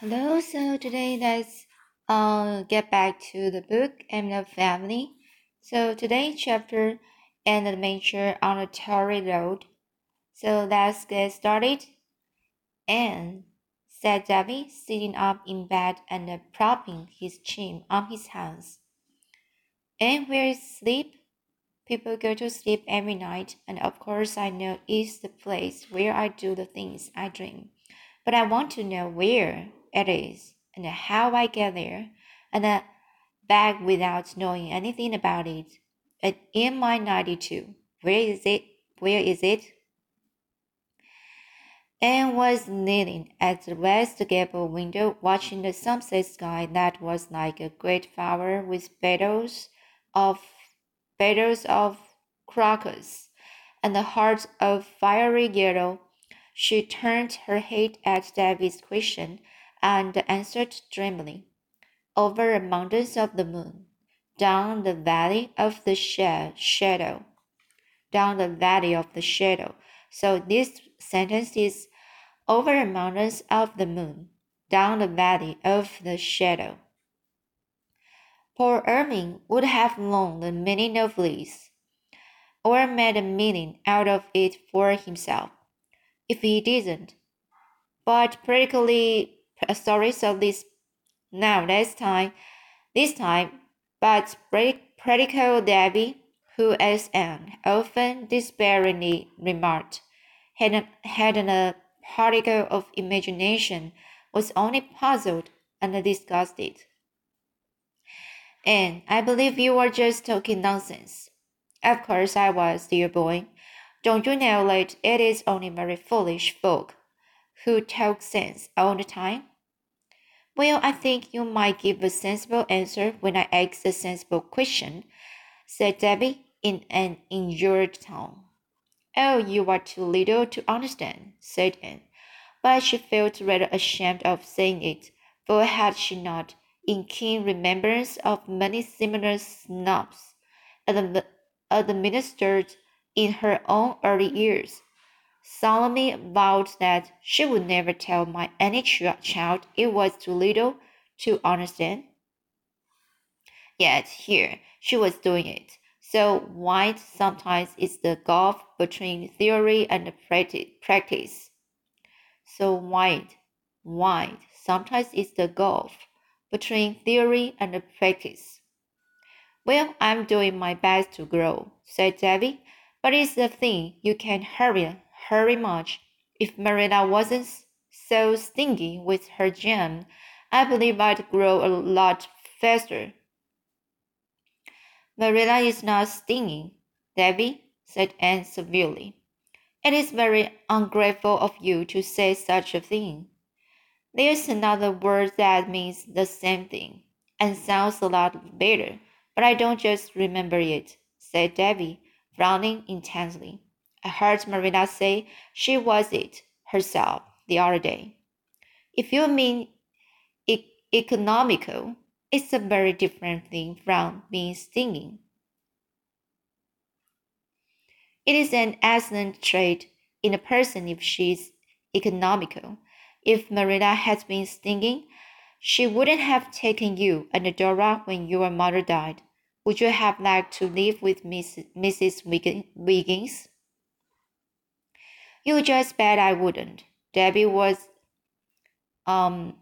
Hello, so today let's uh, get back to the book and the family. So today chapter and adventure on a Tory road. So let's get started. And said Davy, sitting up in bed and propping his chin on his hands. And where is sleep? People go to sleep every night, and of course I know it's the place where I do the things I dream. But I want to know where it is and how I get there, and back without knowing anything about it. And in my 92, where is it? Where is it? Anne was kneeling at the west gable window, watching the sunset sky that was like a great flower with petals of petals of crocus and the heart of fiery yellow. She turned her head at Davy's question and answered dreamily, Over the mountains of the moon, down the valley of the shadow, down the valley of the shadow. So this sentence is over the mountains of the moon, down the valley of the shadow. Paul Irving would have known the meaning of this, or made a meaning out of it for himself, if he didn't. But practically stories so this now this time this time but pretty practical Davy, who as Anne often despairingly remarked, had, a, had a uh, particle of imagination, was only puzzled and disgusted. And I believe you were just talking nonsense. Of course I was, dear boy. Don't you know that it is only very foolish folk who talk sense all the time? Well, I think you might give a sensible answer when I ask a sensible question, said Davy in an injured tone. Oh, you are too little to understand, said Anne. But she felt rather ashamed of saying it, for had she not, in keen remembrance of many similar snubs administered in her own early years, solemnly vowed that she would never tell my any child it was too little to understand. Yet here she was doing it. So wide sometimes is the gulf between theory and practice. So wide, wide sometimes is the gulf between theory and practice. Well, I'm doing my best to grow, said Davy, but it's a thing you can't hurry very much. If Marilla wasn't so stingy with her jam, I believe I'd grow a lot faster. Marilla is not stingy, Davy, said Anne severely. It is very ungrateful of you to say such a thing. There's another word that means the same thing and sounds a lot better, but I don't just remember it, said Davy, frowning intensely. I heard Marina say she was it herself the other day. If you mean e economical, it's a very different thing from being stinging. It is an excellent trait in a person if she's economical. If Marina had been stinging, she wouldn't have taken you and Dora when your mother died. Would you have liked to live with Miss, Mrs. Wiggins? You just bet I wouldn't. Debbie was um,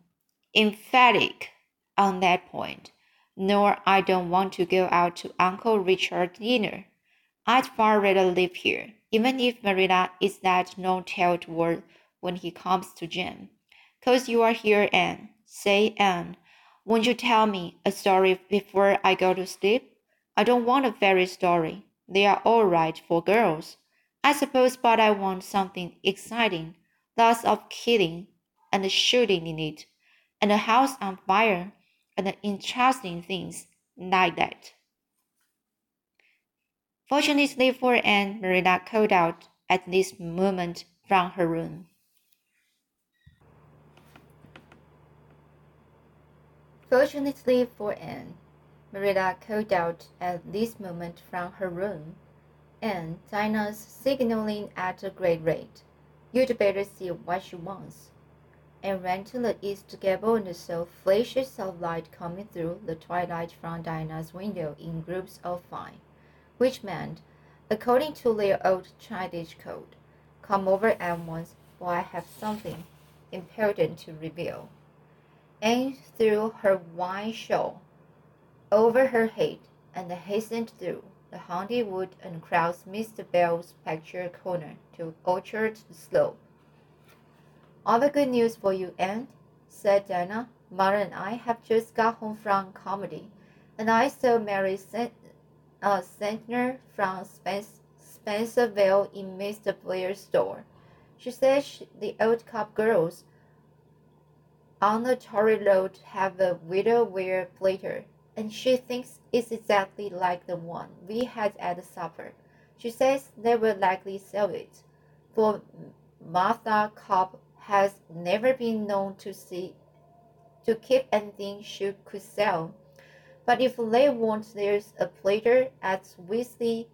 emphatic on that point. Nor I don't want to go out to Uncle Richard's dinner. I'd far rather live here, even if Marilla is that no-tailed word when he comes to Jem. Cause you are here, Anne. Say, Anne, won't you tell me a story before I go to sleep? I don't want a fairy story. They are all right for girls. I suppose, but I want something exciting, lots of killing and shooting in it, and a house on fire, and interesting things like that. Fortunately for Anne, Marilla called out at this moment from her room. Fortunately for Anne, Marilla called out at this moment from her room and Dinah's signaling at a great rate. You'd better see what she wants. and ran to the east gable and saw flashes of light coming through the twilight from Dinah's window in groups of five, which meant, according to their old childish code, come over at once, for I have something important to reveal. Anne threw her white shawl over her head and hastened through the haunted wood and crossed Mr. Bell's picture corner to Orchard Slope. The good news for you, Aunt, said Dinah. Mother and I have just got home from Carmody, and I saw Mary Sent, uh, from Spence, Spencerville in Mr. Blair's store. She says she, the old Copp girls on the Tory Road have a willow ware platter, and she thinks it's exactly like the one we had at supper. She says they will likely sell it, for Martha Copp has never been known to see to keep anything she could sell. But if they want, there's a plater at Weasley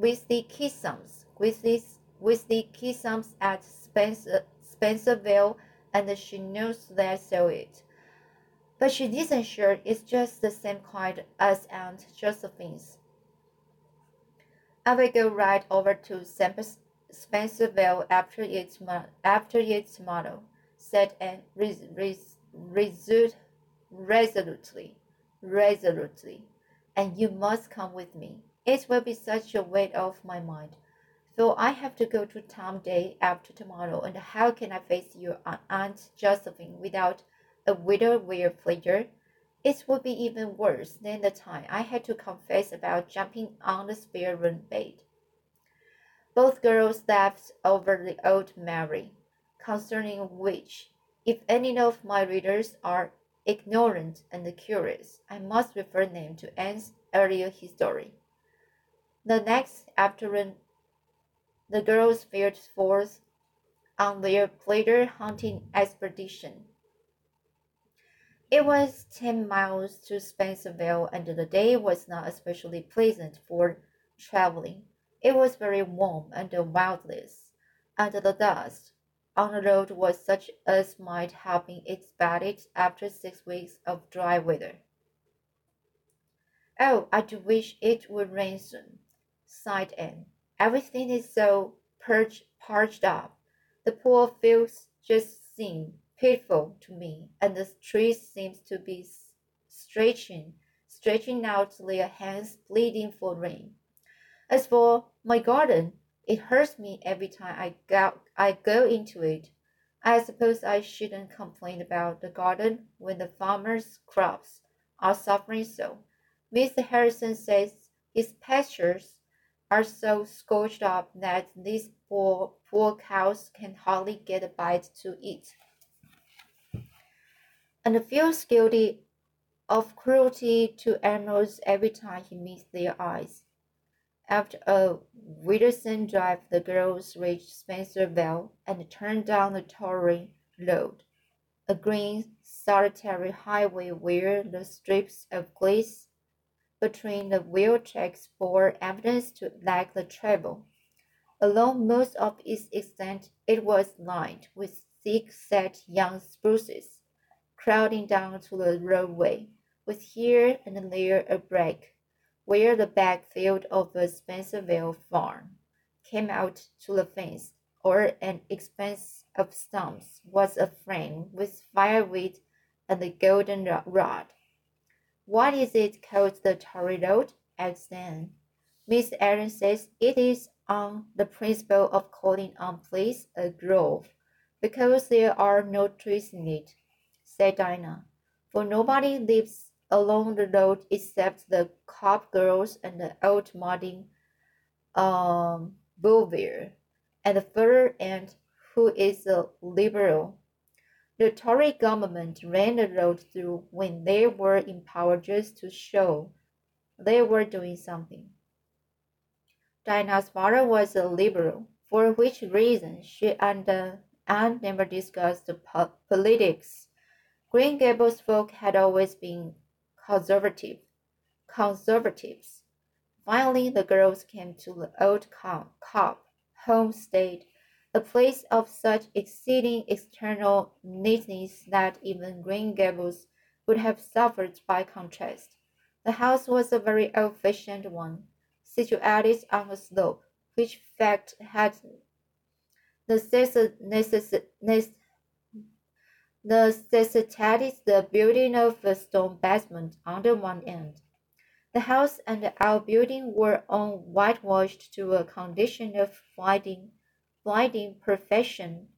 Weasley Kissams, Weasley Weasley Kissams at Spencer, Spencerville, and she knows they sell it. But she isn't sure it's just the same kind as Aunt Josephine's. I will go right over to Spencerville after its after its motto, said Anne res, res, resolute, resolutely, resolutely, and you must come with me. It will be such a weight off my mind. Though I have to go to town day after tomorrow, and how can I face your Aunt Josephine without a willow ware pleasure? It would be even worse than the time I had to confess about jumping on the spare room bed. Both girls laughed over the old Mary, concerning which, if any of my readers are ignorant and curious, I must refer them to Anne's earlier history. The next afternoon, the girls fared forth on their pleasure hunting expedition. It was ten miles to Spencerville, and the day was not especially pleasant for traveling. It was very warm and wildless, and the dust on the road was such as might have been expected after six weeks of dry weather. Oh, I do wish it would rain soon, sighed Anne. Everything is so parched up. The poor fields just seem pitiful to me, and the trees seem to be stretching, stretching out their hands, pleading for rain. As for my garden, it hurts me every time I go, I go into it. I suppose I shouldn't complain about the garden when the farmer's crops are suffering so. Mr. Harrison says his pastures are so scorched up that these poor, poor cows can hardly get a bite to eat. And feels guilty of cruelty to animals every time he meets their eyes. After a wearisome drive, the girls reached Spencerville and turned down the Tory road, a green, solitary highway where the strips of glass between the wheel tracks bore evidence to lack the travel. Along most of its extent, it was lined with thick-set young spruces, crowding down to the roadway, with here and there a break where the backfield of a Spencerville farm came out to the fence, or an expanse of stumps was a frame with firewood and a golden rod. What is it called the Tory Road? asked Anne. Miss Allen says it is on the principle of calling on place a grove, because there are no trees in it, said Dinah, for nobody lives along the road except the Copp girls and the old Martin um, Bovyer at the further end, who is a liberal. The Tory government ran the road through when they were in power just to show they were doing something. Dinah's father was a liberal, for which reason she and Anne never discussed po politics. Green Gables folk had always been conservative, conservatives. Finally, the girls came to the old Copp homestead, a place of such exceeding external neatness that even Green Gables would have suffered by contrast. The house was a very old-fashioned one, situated on a slope, which fact had necessitated the sestet is the building of a stone basement under one end. The house and our building were all whitewashed to a condition of blinding, blinding perfection,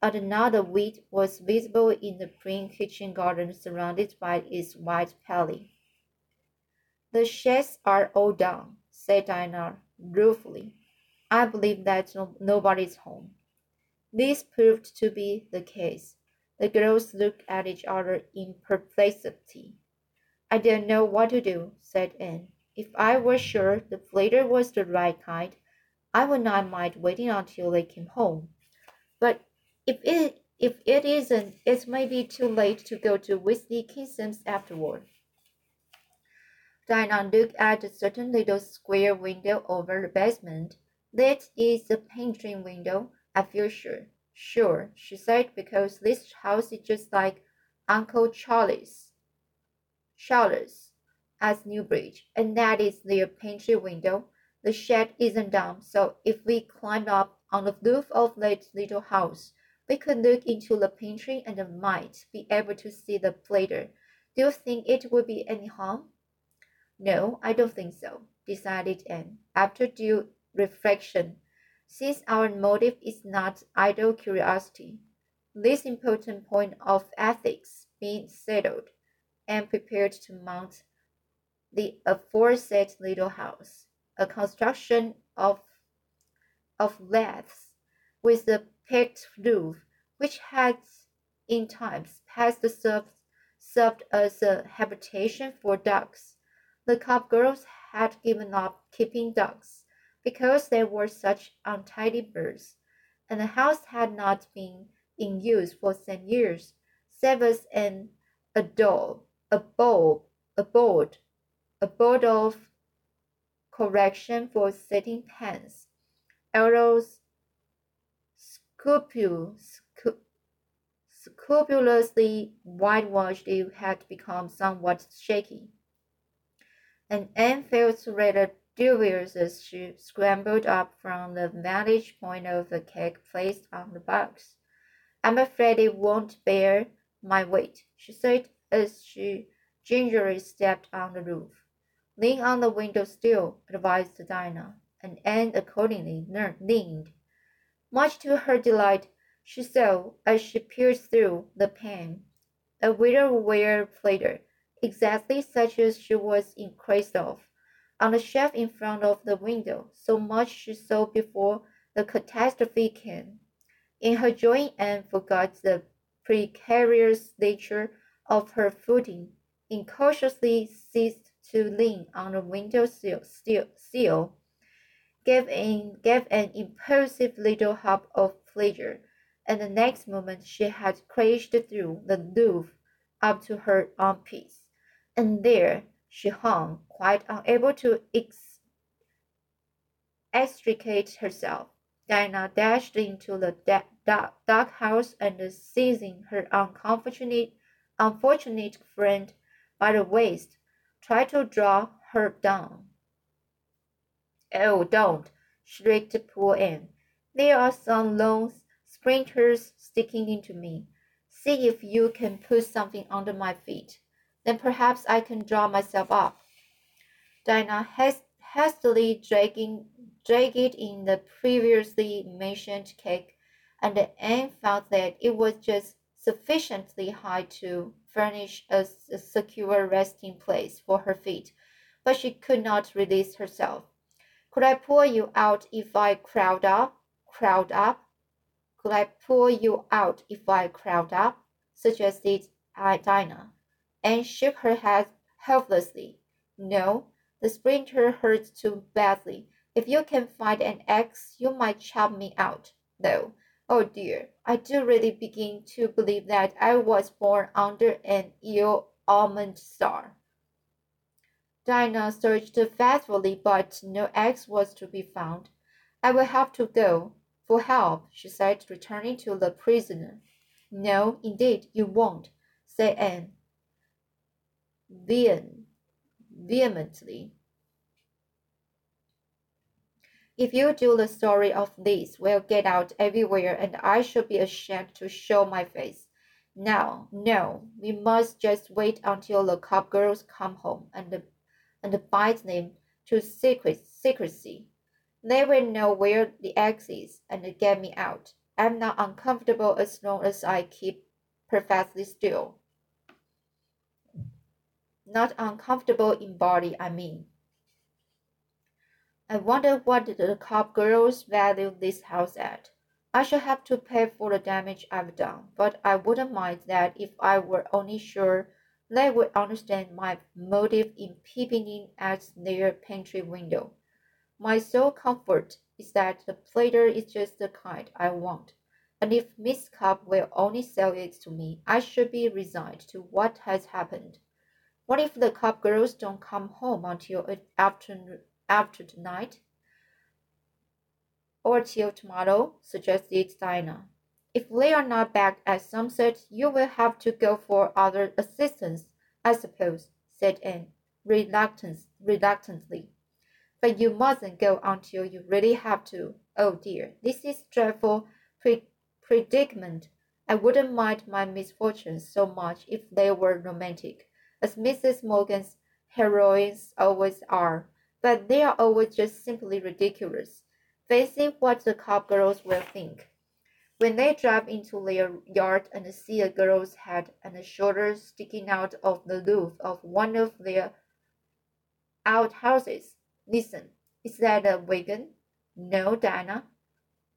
another wheat was visible in the prim kitchen garden surrounded by its white paling. The sheds are all down, said Dinah ruefully. I believe that no, nobody's home. This proved to be the case. The girls looked at each other in perplexity. I don't know what to do, said Anne. If I were sure the flitter was the right kind, I would not mind waiting until they came home. But if it if it isn't, it may be too late to go to Wesley Keyson's afterward. Dinah looked at a certain little square window over the basement. That is the pantry window, I feel sure. Sure, she said, because this house is just like Uncle Charlie's. Charlie's at Newbridge, and that is their pantry window. The shed isn't down, so if we climbed up on the roof of that little house, we could look into the pantry and might be able to see the plater. Do you think it would be any harm? No, I don't think so, decided Anne, after due reflection. Since our motive is not idle curiosity, this important point of ethics being settled, and prepared to mount the aforesaid little house, a construction of of laths with a peaked roof, which had in times past served, served as a habitation for ducks. The Copp girls had given up keeping ducks because they were such untidy birds, and the house had not been in use for some years, save as an a doll, a bowl, a board, a board of correction for setting pens. Arrows scrupulously whitewashed, it had become somewhat shaky and Anne felt rather dubious as she scrambled up from the vantage point of the cake placed on the box. I'm afraid it won't bear my weight, she said as she gingerly stepped on the roof. Lean on the window sill, advised Dinah, and Anne accordingly leaned. Much to her delight, she saw, as she peered through the pane, a ware plater exactly such as she was in quest of, on the shelf in front of the window, so much she saw before the catastrophe came. In her joy, Anne forgot the precarious nature of her footing, incautiously ceased to lean on the window sill, sill gave, in, gave an impulsive little hop of pleasure, and the next moment she had crashed through the roof up to her armpits and there she hung, quite unable to ex- extricate herself. Dinah dashed into the dark, dark house and seizing her unfortunate, unfortunate friend by the waist, tried to draw her down. Oh, don't! shrieked poor Anne. There are some long splinters sticking into me. See if you can put something under my feet. Then perhaps I can draw myself up. Dinah hastily dragging, dragged in the previously mentioned cake, and Anne found that it was just sufficiently high to furnish a, a secure resting place for her feet, but she could not release herself. Could I pull you out if I crowd up? Crowd up? Could I pull you out if I crowd up? suggested uh, Dinah and shook her head helplessly. No, the splinter hurts too badly. If you can find an axe, you might chop me out, though. Oh dear, I do really begin to believe that I was born under an ill almond star. Dinah searched faithfully, but no axe was to be found. I will have to go. For help, she said, returning to the prisoner. No, indeed, you won't, said Anne vehemently. If you do, the story of this we'll get out everywhere, and I shall be ashamed to show my face. Now, no, we must just wait until the Copp girls come home and and bind them to secret secrecy. They will know where the X is and get me out. I'm not uncomfortable as long as I keep perfectly still. Not uncomfortable in body, I mean. I wonder what the Copp girls value this house at. I shall have to pay for the damage I've done, but I wouldn't mind that if I were only sure they would understand my motive in peeping in at their pantry window. My sole comfort is that the platter is just the kind I want, and if Miss Copp will only sell it to me, I should be resigned to what has happened. What if the Copp girls don't come home until after, after tonight? Or till tomorrow, suggested Dinah. If they are not back at sunset, you will have to go for other assistance, I suppose, said Anne, reluctant, reluctantly. But you mustn't go until you really have to. Oh dear, this is dreadful pre- predicament. I wouldn't mind my misfortunes so much if they were romantic, as Mrs. Morgan's heroines always are, but they are always just simply ridiculous. Fancy what the Copp girls will think. When they drive into their yard and see a girl's head and shoulders sticking out of the roof of one of their outhouses, Listen, is that a wagon? No, Diana.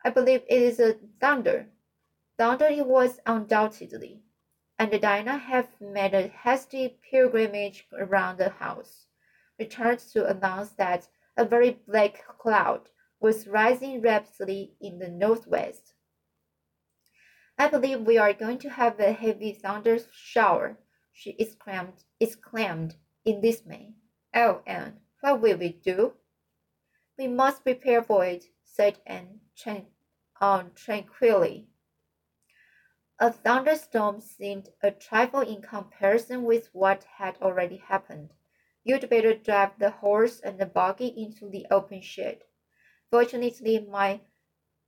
I believe it is a thunder. Thunder it was undoubtedly, and Diana had made a hasty pilgrimage around the house, returned to announce that a very black cloud was rising rapidly in the northwest. I believe we are going to have a heavy thunder shower, she exclaimed, exclaimed in dismay. Oh, Anne, what will we do? We must prepare for it, said Anne um, tranquilly. A thunderstorm seemed a trifle in comparison with what had already happened. You'd better drive the horse and the buggy into the open shed. Fortunately, my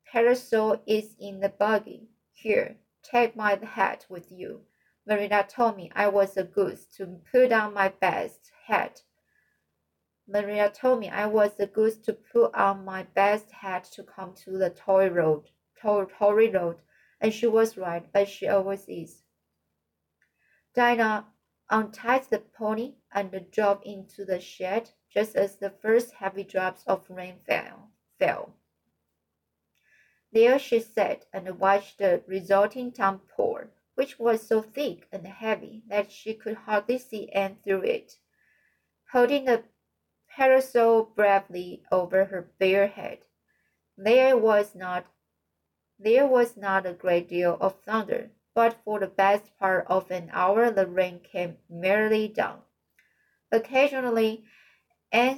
parasol is in the buggy. Here, take my hat with you. Marina told me I was a goose to put on my best hat Maria told me I was the goose to put on my best hat to come to the toy road, toy, toy road, and she was right, as she always is. Dinah untied the pony and drove into the shed just as the first heavy drops of rain fell. fell. There she sat and watched the resulting downpour, which was so thick and heavy that she could hardly see Anne through it. Holding the parasol bravely over her bare head. There was not there was not a great deal of thunder, but for the best part of an hour the rain came merrily down. Occasionally, Anne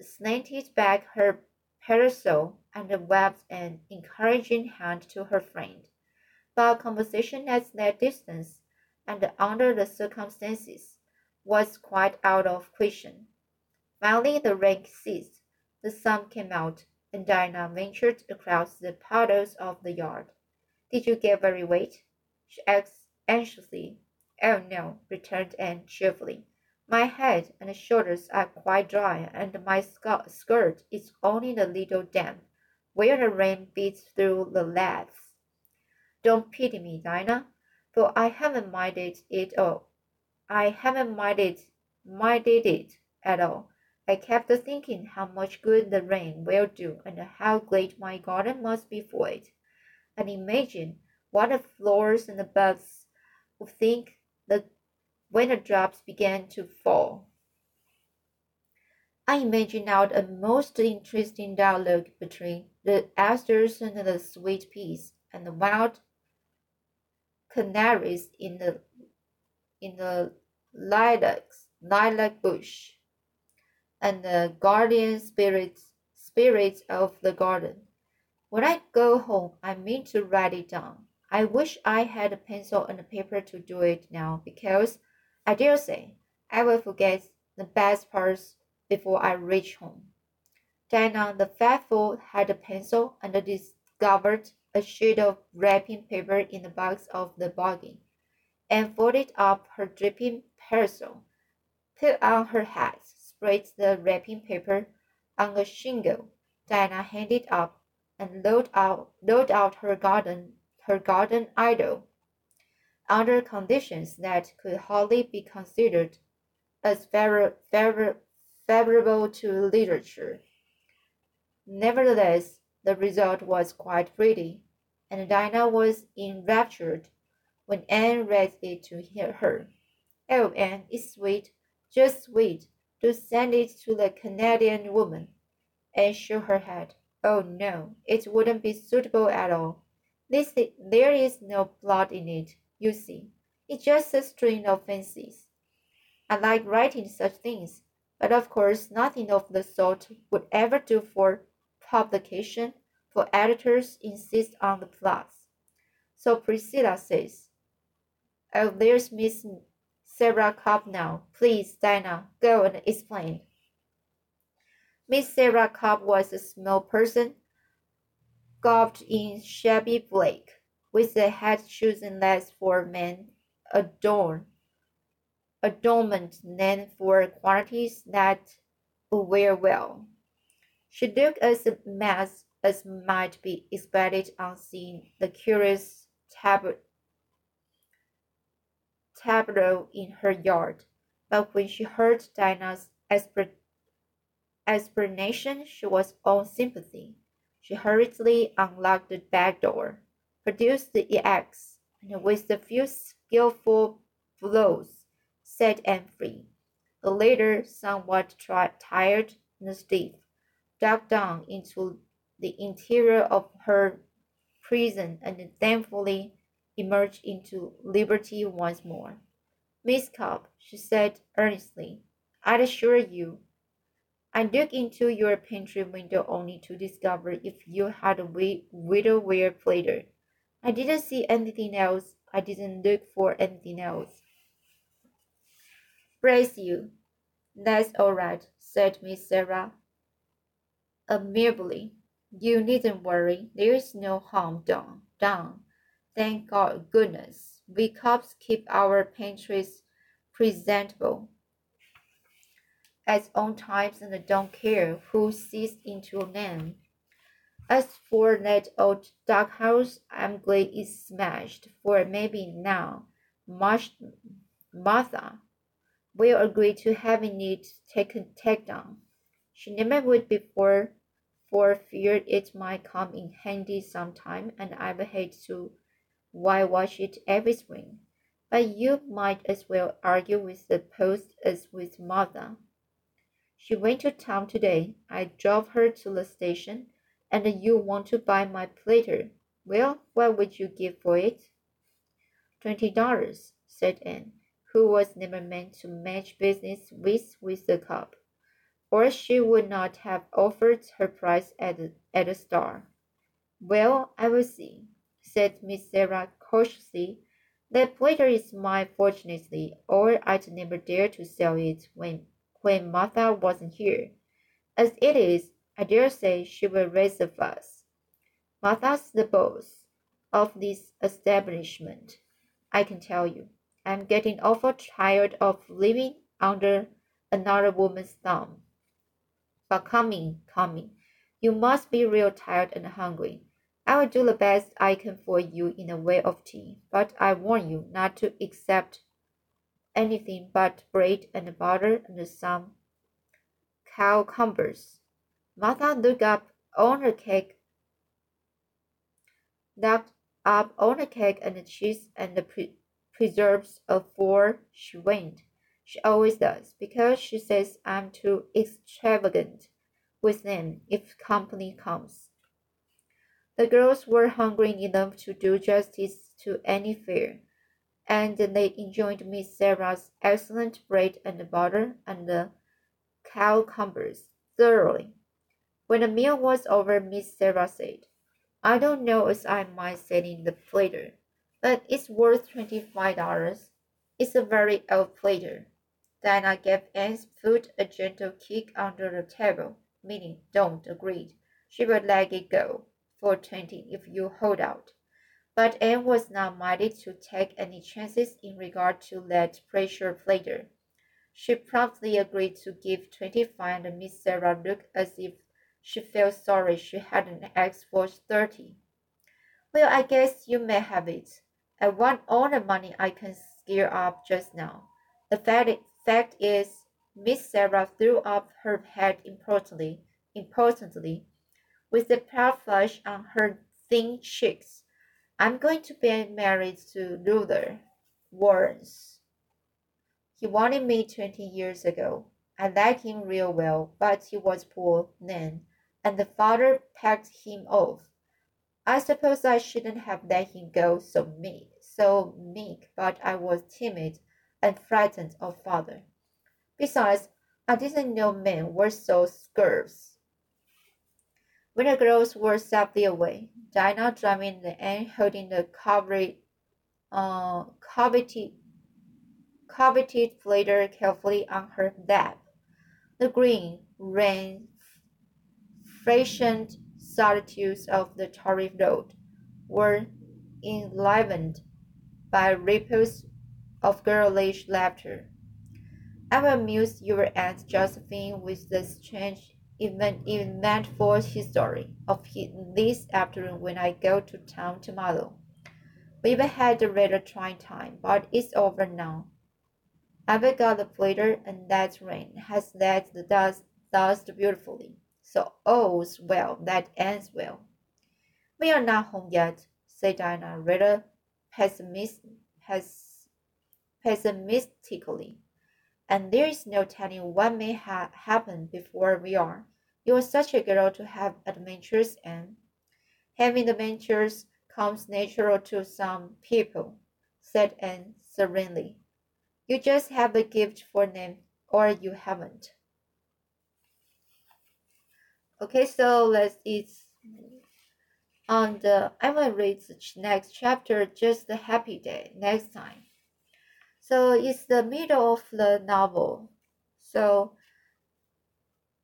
slanted back her parasol and waved an encouraging hand to her friend. But conversation at that distance, and under the circumstances, was quite out of question. Finally the rain ceased, the sun came out, and Dinah ventured across the puddles of the yard. Did you get very wet? she asked anxiously. Oh no, returned Anne cheerfully. My head and shoulders are quite dry, and my skirt is only a little damp where the rain beats through the laths. Don't pity me, Dinah, for I haven't minded it all. I haven't minded minded it at all. I kept thinking how much good the rain will do and how great my garden must be for it. And imagine what the flowers and the bugs would think the, when the drops began to fall. I imagined out a most interesting dialogue between the asters and the sweet peas and the wild canaries in the in the lilacs lilac bush and the guardian spirits spirits of the garden. When I go home, I mean to write it down. I wish I had a pencil and a paper to do it now because I dare say I will forget the best parts before I reach home. Dinah the faithful had a pencil and discovered a sheet of wrapping paper in the box of the buggy, and folded up her dripping parasol, put on her hat, spread the wrapping paper on a shingle. Dinah handed up and load out, load out her garden, her garden idol under conditions that could hardly be considered as favor, favor, favorable to literature. Nevertheless, the result was quite pretty, and Dinah was enraptured when Anne read it to her. Oh, Anne, it's sweet, just sweet. Do send it to the Canadian woman. and shook her head. Oh no, it wouldn't be suitable at all. This, there is no blood in it, you see. It's just a string of fancies. I like writing such things, but of course nothing of the sort would ever do for publication, for editors insist on the plus. So Priscilla says, Oh, there's Miss Sarah Copp now. Please, Dinah, go and explain. Miss Sarah Copp was a small person, garbed in shabby black, with a hat chosen less for men, adorned, adornment than for qualities that wear well. She looked as a as might be expected on seeing the curious tab- tableau in her yard, but when she heard Dinah's explanation, she was all sympathy. She hurriedly unlocked the back door, produced the eggs, and with a few skillful blows, set Anne free. The latter, somewhat tired and stiff, dug down into the interior of her prison and thankfully emerged into liberty once more. Miss Copp, she said earnestly, I assure you I looked into your pantry window only to discover if you had a willowware platter. I didn't see anything else. I didn't look for anything else. Praise you. That's all right, said Miss Sarah amiably. You needn't worry. There's no harm done. Done. Thank God goodness. We Copps keep our pantries presentable at all times and don't care who sees into them. As for that old dark house, I'm glad it's smashed, for maybe now Martha will agree to having it taken take down. She never would before, for fear it might come in handy sometime, and I would hate to whitewash it every spring. But you might as well argue with the post as with mother. She went to town today. I drove her to the station, and you want to buy my platter. Well, what would you give for it? Twenty dollars, said Anne, who was never meant to match business with with the cup, or she would not have offered her price at at the start. Well, I will see, said Miss Sarah cautiously. That platter is mine, fortunately, or I'd never dare to sell it when when Martha wasn't here. As it is, I dare say she will raise a fuss. Martha's the boss of this establishment, I can tell you. I'm getting awful tired of living under another woman's thumb. But coming, coming, you must be real tired and hungry. I will do the best I can for you in the way of tea, but I warn you not to accept anything but bread and butter and some cucumbers. Martha looked up on the cake, looked up on the cake and the cheese and the pre preserves before she went. She always does, because she says I'm too extravagant with them if company comes. The girls were hungry enough to do justice to any fare and they enjoyed Miss Sarah's excellent bread and butter and the cucumbers thoroughly. When the meal was over, Miss Sarah said, I don't know as I say in the flavor, but it's worth $25. It's a very old flavor. Then I gave Anne's foot a gentle kick under the table, meaning don't agreed. She would let it go for twenty if you hold out. But Anne was not minded to take any chances in regard to that pressure flavor. She promptly agreed to give twenty-five and Miss Sarah looked as if she felt sorry she hadn't asked for thirty. Well, I guess you may have it. I want all the money I can scare up just now. The fact, fact is, Miss Sarah threw up her head importantly, importantly, with a proud flush on her thin cheeks. I'm going to be married to Luther Warrens. He wanted me twenty years ago. I liked him real well, but he was poor then, and the father packed him off. I suppose I shouldn't have let him go so meek, so meek, but I was timid and frightened of father. Besides, I didn't know men were so scarce. When the girls were safely away, Dinah driving the end holding the coveted, uh, coveted, coveted flatter carefully on her lap. The green, rain freshened solitudes of the torrid road were enlivened by ripples of girlish laughter. I will amuse your Aunt Josephine with the strange event, eventful history of his, this afternoon when I go to town tomorrow. We've had a rather trying time, but it's over now. I've got the flitter, and that rain has let the dust dust beautifully. So all's well that ends well. We are not home yet, said Dinah rather pessimist, pes, pessimistically. And there is no telling what may ha happen before we are. You are such a girl to have adventures, and having adventures comes natural to some people, said Anne serenely. You just have a gift for them, or you haven't. Okay, so let's it's and uh, I will read the next chapter, just a happy day, next time. So it's the middle of the novel. So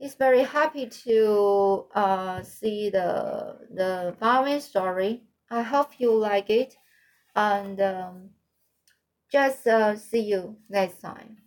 it's very happy to uh, see the the following story. I hope you like it, and um, just uh, see you next time.